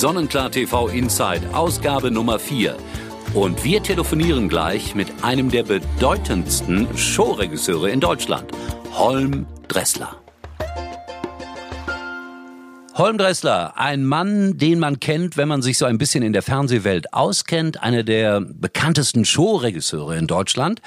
Sonnenklar TV Inside, Ausgabe Nummer 4. Und wir telefonieren gleich mit einem der bedeutendsten Showregisseure in Deutschland, Holm Dressler. Holm Dressler, ein Mann, den man kennt, wenn man sich so ein bisschen in der Fernsehwelt auskennt, einer der bekanntesten Showregisseure in Deutschland.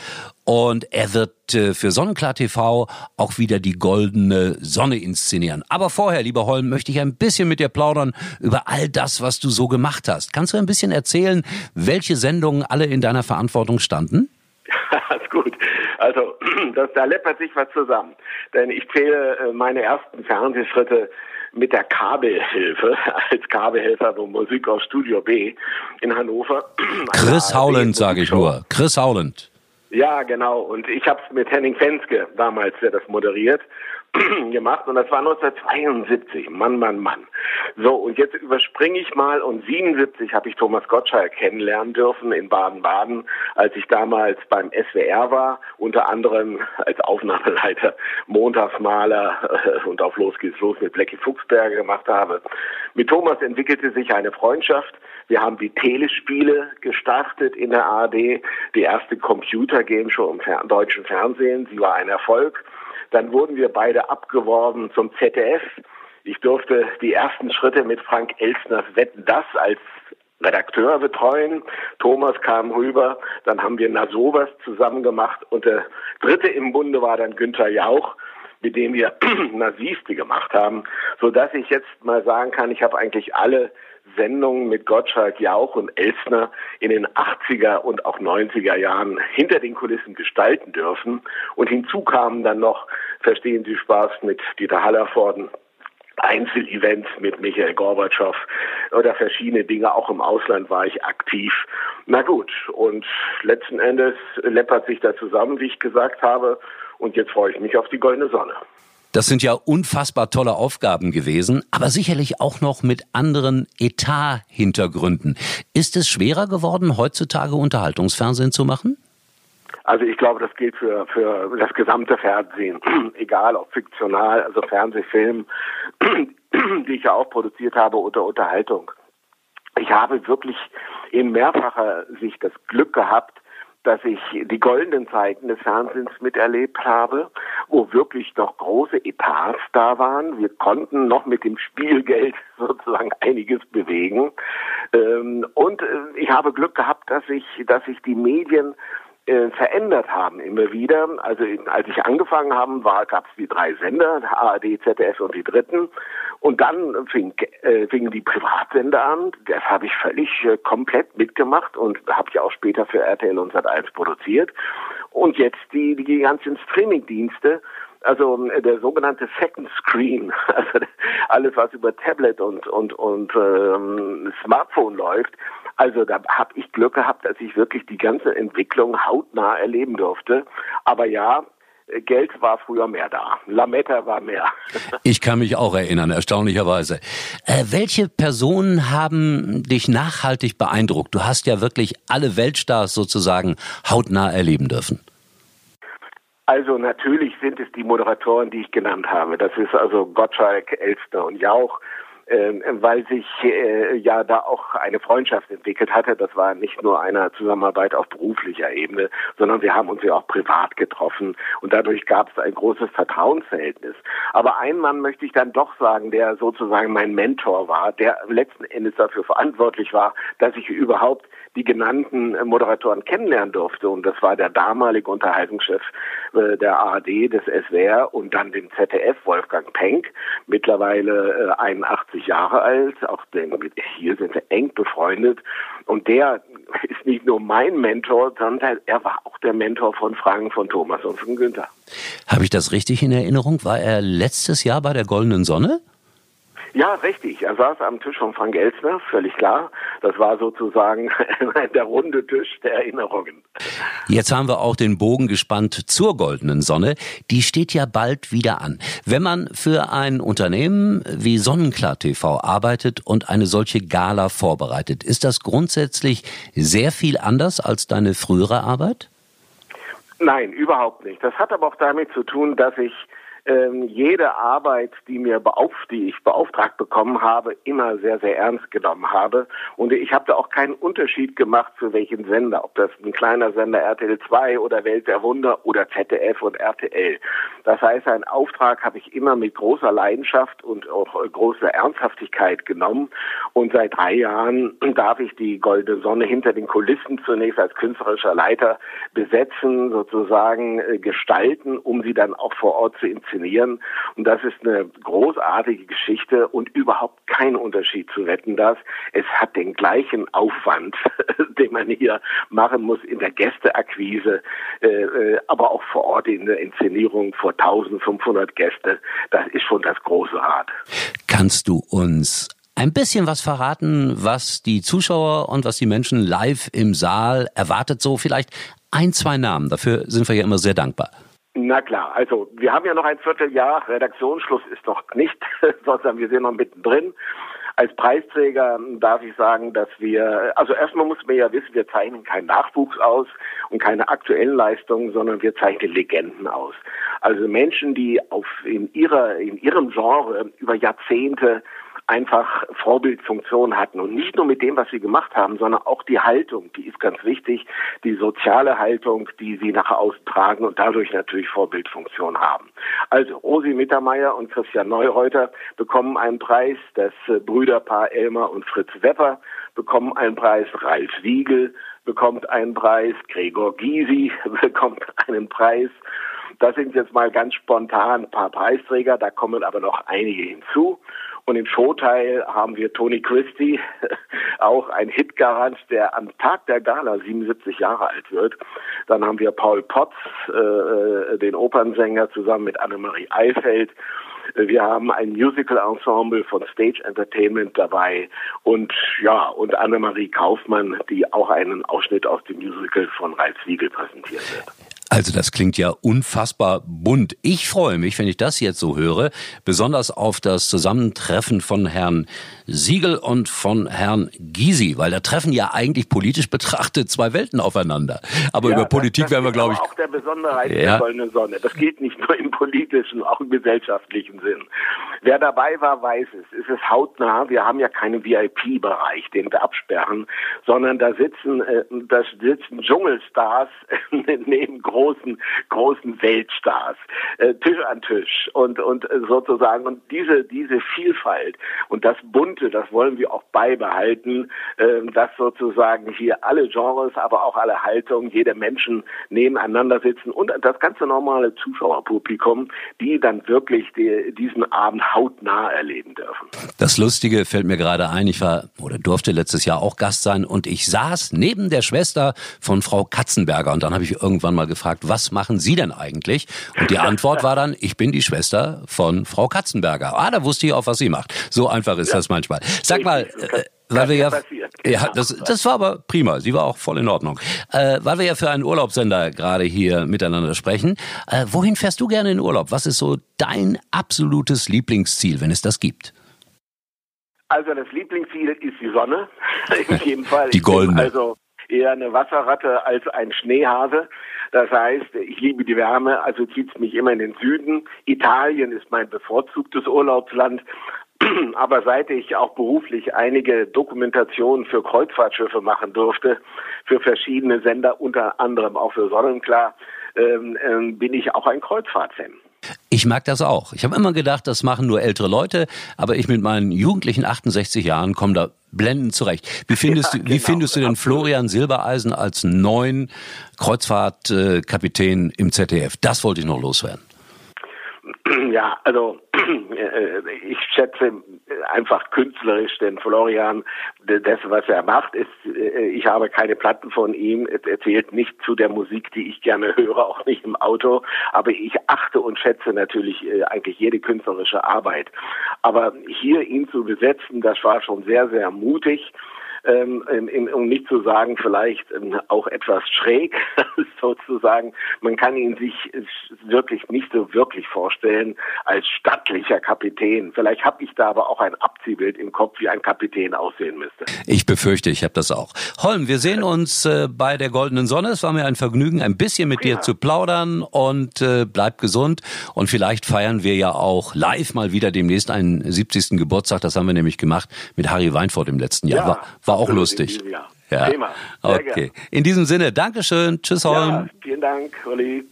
Und er wird äh, für Sonnenklar TV auch wieder die goldene Sonne inszenieren. Aber vorher, lieber Holm, möchte ich ein bisschen mit dir plaudern über all das, was du so gemacht hast. Kannst du ein bisschen erzählen, welche Sendungen alle in deiner Verantwortung standen? Alles gut. Also, das, da läppert sich was zusammen. Denn ich zähle äh, meine ersten Fernsehschritte mit der Kabelhilfe, als Kabelhelfer von Musik aus Studio B in Hannover. Chris Howland, sage ich nur. Chris Howland. Ja, genau. Und ich habe es mit Henning Fenske damals, der das moderiert, gemacht und das war 1972. Mann, Mann, Mann. So, und jetzt überspringe ich mal und 77 habe ich Thomas Gottschalk kennenlernen dürfen in Baden-Baden, als ich damals beim SWR war, unter anderem als Aufnahmeleiter, Montagsmaler äh, und auf Los geht's los mit Blackie Fuchsberger gemacht habe. Mit Thomas entwickelte sich eine Freundschaft. Wir haben die Telespiele gestartet in der ARD, die erste Computer-Game-Show im deutschen Fernsehen. Sie war ein Erfolg. Dann wurden wir beide abgeworben zum ZDF. Ich durfte die ersten Schritte mit Frank Elsners Wetten das als Redakteur betreuen. Thomas kam rüber, dann haben wir Na sowas zusammen gemacht und der dritte im Bunde war dann Günther Jauch, mit dem wir Nasiste gemacht haben, so dass ich jetzt mal sagen kann, ich habe eigentlich alle Sendungen mit Gottschalk, Jauch und Elsner in den 80er und auch 90er Jahren hinter den Kulissen gestalten dürfen. Und hinzu kamen dann noch, verstehen Sie Spaß, mit Dieter Hallervorden, Einzelevents mit Michael Gorbatschow oder verschiedene Dinge. Auch im Ausland war ich aktiv. Na gut, und letzten Endes läppert sich da zusammen, wie ich gesagt habe. Und jetzt freue ich mich auf die goldene Sonne. Das sind ja unfassbar tolle Aufgaben gewesen, aber sicherlich auch noch mit anderen Etat-Hintergründen. Ist es schwerer geworden, heutzutage Unterhaltungsfernsehen zu machen? Also ich glaube, das gilt für, für das gesamte Fernsehen, egal ob fiktional, also Fernsehfilm, die ich ja auch produziert habe oder Unterhaltung. Ich habe wirklich in mehrfacher Sicht das Glück gehabt, dass ich die goldenen Zeiten des Fernsehens miterlebt habe, wo wirklich noch große Etats da waren. Wir konnten noch mit dem Spielgeld sozusagen einiges bewegen. Ähm, und äh, ich habe Glück gehabt, dass ich, dass ich die Medien äh, verändert haben immer wieder. Also als ich angefangen habe, war gab es die drei Sender, ARD, ZDF und die dritten. Und dann fing, äh, fingen die Privatsender an. Das habe ich völlig äh, komplett mitgemacht und habe ja auch später für RTL und Sat1 produziert. Und jetzt die, die ganzen Streamingdienste, also äh, der sogenannte Second Screen, also alles was über Tablet und und und ähm, Smartphone läuft, also da habe ich Glück gehabt, dass ich wirklich die ganze Entwicklung hautnah erleben durfte. Aber ja, Geld war früher mehr da. Lametta war mehr. Ich kann mich auch erinnern, erstaunlicherweise. Äh, welche Personen haben dich nachhaltig beeindruckt? Du hast ja wirklich alle Weltstars sozusagen hautnah erleben dürfen. Also natürlich sind es die Moderatoren, die ich genannt habe. Das ist also Gottschalk, Elster und Jauch äh, weil sich äh, ja da auch eine Freundschaft entwickelt hatte. Das war nicht nur eine Zusammenarbeit auf beruflicher Ebene, sondern wir haben uns ja auch privat getroffen und dadurch gab es ein großes Vertrauensverhältnis. Aber ein Mann möchte ich dann doch sagen, der sozusagen mein Mentor war, der letzten Endes dafür verantwortlich war, dass ich überhaupt die genannten Moderatoren kennenlernen durfte. Und das war der damalige Unterhaltungschef äh, der ARD, des SWR und dann den ZDF, Wolfgang Penck, mittlerweile äh, 81 Jahre alt. Auch den, hier sind wir eng befreundet. Und der ist nicht nur mein Mentor, sondern er war auch der Mentor von Frank, von Thomas und von Günther. Habe ich das richtig in Erinnerung? War er letztes Jahr bei der Goldenen Sonne? Ja, richtig. Er saß am Tisch von Frank Elsner, völlig klar. Das war sozusagen der runde Tisch der Erinnerungen. Jetzt haben wir auch den Bogen gespannt zur goldenen Sonne. Die steht ja bald wieder an. Wenn man für ein Unternehmen wie Sonnenklar TV arbeitet und eine solche Gala vorbereitet, ist das grundsätzlich sehr viel anders als deine frühere Arbeit? Nein, überhaupt nicht. Das hat aber auch damit zu tun, dass ich ähm, jede Arbeit, die mir beauf die ich beauftragt bekommen habe, immer sehr, sehr ernst genommen habe. Und ich habe da auch keinen Unterschied gemacht für welchen Sender, ob das ein kleiner Sender RTL 2 oder Welt der Wunder oder ZDF und RTL. Das heißt, einen Auftrag habe ich immer mit großer Leidenschaft und auch großer Ernsthaftigkeit genommen. Und seit drei Jahren darf ich die Goldene Sonne hinter den Kulissen zunächst als künstlerischer Leiter besetzen, sozusagen äh, gestalten, um sie dann auch vor Ort zu inszenieren inszenieren. Und das ist eine großartige Geschichte und überhaupt kein Unterschied zu Wetten das. Es hat den gleichen Aufwand, den man hier machen muss in der Gästeakquise, äh, äh aber auch vor Ort in der Inszenierung vor 1500 Gäste. Das ist schon das große Rad. Kannst du uns ein bisschen was verraten, was die Zuschauer und was die Menschen live im Saal erwartet? So vielleicht ein, zwei Namen. Dafür sind wir ja immer sehr dankbar. Na klar, also wir haben ja noch ein Vierteljahr, Redaktionsschluss ist noch nicht, sondern wir sind noch mittendrin. Als Preisträger darf ich sagen, dass wir, also erstmal muss man ja wissen, wir zeichnen keinen Nachwuchs aus und keine aktuellen Leistungen, sondern wir zeichnen Legenden aus. Also Menschen, die auf in ihrer in ihrem Genre über Jahrzehnte einfach Vorbildfunktion hatten. Und nicht nur mit dem, was sie gemacht haben, sondern auch die Haltung, die ist ganz wichtig, die soziale Haltung, die sie nach außen tragen und dadurch natürlich Vorbildfunktion haben. Also Rosi Mittermeier und Christian Neureuter bekommen einen Preis, das äh, Brüderpaar Elmar und Fritz Wepper bekommen einen Preis, Ralf Wiegel bekommt einen Preis, Gregor Gysi bekommt einen Preis. Das sind jetzt mal ganz spontan ein paar Preisträger, da kommen aber noch einige hinzu. Und im Showteil haben wir Tony Christie, auch ein Hitgarant, der am Tag der Gala 77 Jahre alt wird. Dann haben wir Paul Potts, äh, äh, den Opernsänger, zusammen mit Annemarie Eifeld. Wir haben ein Musical-Ensemble von Stage Entertainment dabei und ja, und Annemarie Kaufmann, die auch einen Ausschnitt aus dem Musical von Ralf Siegel präsentiert wird. Also das klingt ja unfassbar bunt. Ich freue mich, wenn ich das jetzt so höre, besonders auf das Zusammentreffen von Herrn Siegel und von Herrn Gysi, weil da treffen ja eigentlich politisch betrachtet zwei Welten aufeinander. Aber ja, über Politik das, das werden wir, glaube ich. Auch der Besonderheit ja. der goldenen Sonne. Das geht nicht nur im politischen, auch im gesellschaftlichen Sinn. Wer dabei war, weiß es. Es ist hautnah. Wir haben ja keinen VIP-Bereich, den wir absperren, sondern da sitzen, äh, da sitzen Dschungelstars neben großen großen, großen Weltstars, äh, Tisch an Tisch und, und äh, sozusagen, und diese, diese Vielfalt und das Bunte, das wollen wir auch beibehalten, äh, dass sozusagen hier alle Genres, aber auch alle Haltungen, jede Menschen nebeneinander sitzen und das ganze normale Zuschauerpublikum, die dann wirklich die, diesen Abend hautnah erleben dürfen. Das Lustige fällt mir gerade ein, ich war oder durfte letztes Jahr auch Gast sein und ich saß neben der Schwester von Frau Katzenberger und dann habe ich irgendwann mal gefragt, gefragt, was machen Sie denn eigentlich? Und die Antwort war dann, ich bin die Schwester von Frau Katzenberger. Ah, da wusste ich auch, was sie macht. So einfach ist ja. das manchmal. Sag mal, äh, weil wir ja, ja, das, das war aber prima. Sie war auch voll in Ordnung. Äh, weil wir ja für einen Urlaubssender gerade hier miteinander sprechen. Äh, wohin fährst du gerne in Urlaub? Was ist so dein absolutes Lieblingsziel, wenn es das gibt? Also das Lieblingsziel ist die Sonne. in jedem Fall. Die goldene. Also eher eine Wasserratte als ein Schneehase. Das heißt, ich liebe die Wärme, also zieht es mich immer in den Süden. Italien ist mein bevorzugtes Urlaubsland. Aber seit ich auch beruflich einige Dokumentationen für Kreuzfahrtschiffe machen durfte, für verschiedene Sender, unter anderem auch für Sonnenklar, ähm, ähm, bin ich auch ein Kreuzfahrtfan. Ich mag das auch. Ich habe immer gedacht, das machen nur ältere Leute, aber ich mit meinen jugendlichen 68 Jahren komme da blendend zurecht. Wie findest ja, du, wie genau, findest du denn Florian Silbereisen als neuen Kreuzfahrtkapitän im ZDF? Das wollte ich noch loswerden. Ja, also äh, ich schätze einfach künstlerisch den Florian, das, was er macht, ist, äh, ich habe keine Platten von ihm, er zählt nicht zu der Musik, die ich gerne höre, auch nicht im Auto, aber ich achte und schätze natürlich äh, eigentlich jede künstlerische Arbeit. Aber hier ihn zu besetzen, das war schon sehr, sehr mutig. Ähm, um nicht zu sagen vielleicht ähm, auch etwas schräg sozusagen. Man kann ihn sich wirklich nicht so wirklich vorstellen als stattlicher Kapitän. Vielleicht habe ich da aber auch ein Abziehbild im Kopf, wie ein Kapitän aussehen müsste. Ich befürchte, ich habe das auch. Holm, wir sehen uns äh, bei der Goldenen Sonne. Es war mir ein Vergnügen, ein bisschen mit ja. dir zu plaudern und äh, bleib gesund. Und vielleicht feiern wir ja auch live mal wieder demnächst einen 70. Geburtstag. Das haben wir nämlich gemacht mit Harry Weinfurt im letzten Jahr. Ja, war, war auch lustig. Ja. Thema. Sehr okay. In diesem Sinne, Dankeschön. Tschüss, Holm. Ja, vielen Dank, Olli.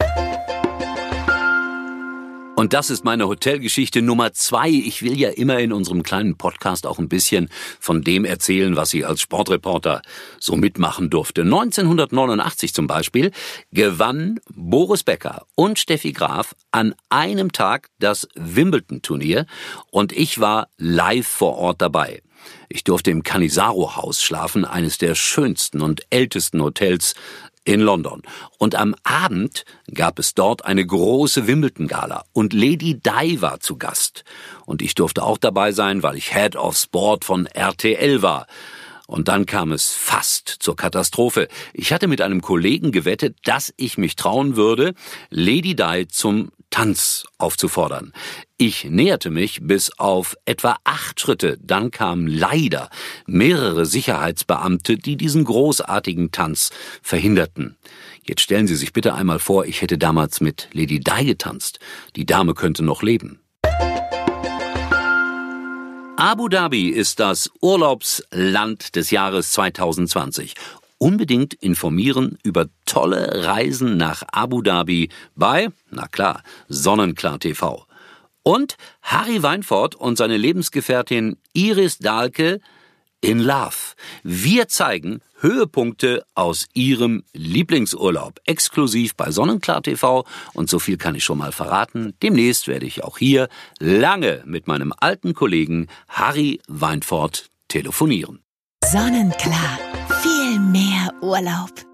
Und das ist meine Hotelgeschichte Nummer zwei. Ich will ja immer in unserem kleinen Podcast auch ein bisschen von dem erzählen, was ich als Sportreporter so mitmachen durfte. 1989 zum Beispiel gewann Boris Becker und Steffi Graf an einem Tag das Wimbledon-Turnier und ich war live vor Ort dabei. Ich durfte im Canisaro-Haus schlafen, eines der schönsten und ältesten Hotels in London. Und am Abend gab es dort eine große Wimbledon-Gala und Lady Di war zu Gast. Und ich durfte auch dabei sein, weil ich Head of Sport von RTL war. Und dann kam es fast zur Katastrophe. Ich hatte mit einem Kollegen gewettet, dass ich mich trauen würde, Lady Di zum Tanz aufzufordern. Ich näherte mich bis auf etwa acht Schritte, dann kamen leider mehrere Sicherheitsbeamte, die diesen großartigen Tanz verhinderten. Jetzt stellen Sie sich bitte einmal vor, ich hätte damals mit Lady Di getanzt. Die Dame könnte noch leben. Abu Dhabi ist das Urlaubsland des Jahres 2020 unbedingt informieren über tolle Reisen nach Abu Dhabi bei, na klar, Sonnenklar TV. Und Harry Weinfort und seine Lebensgefährtin Iris Dahlke in Love. Wir zeigen Höhepunkte aus ihrem Lieblingsurlaub, exklusiv bei Sonnenklar TV. Und so viel kann ich schon mal verraten. Demnächst werde ich auch hier lange mit meinem alten Kollegen Harry Weinfort telefonieren. Sonnenklar. Viel mehr Urlaub.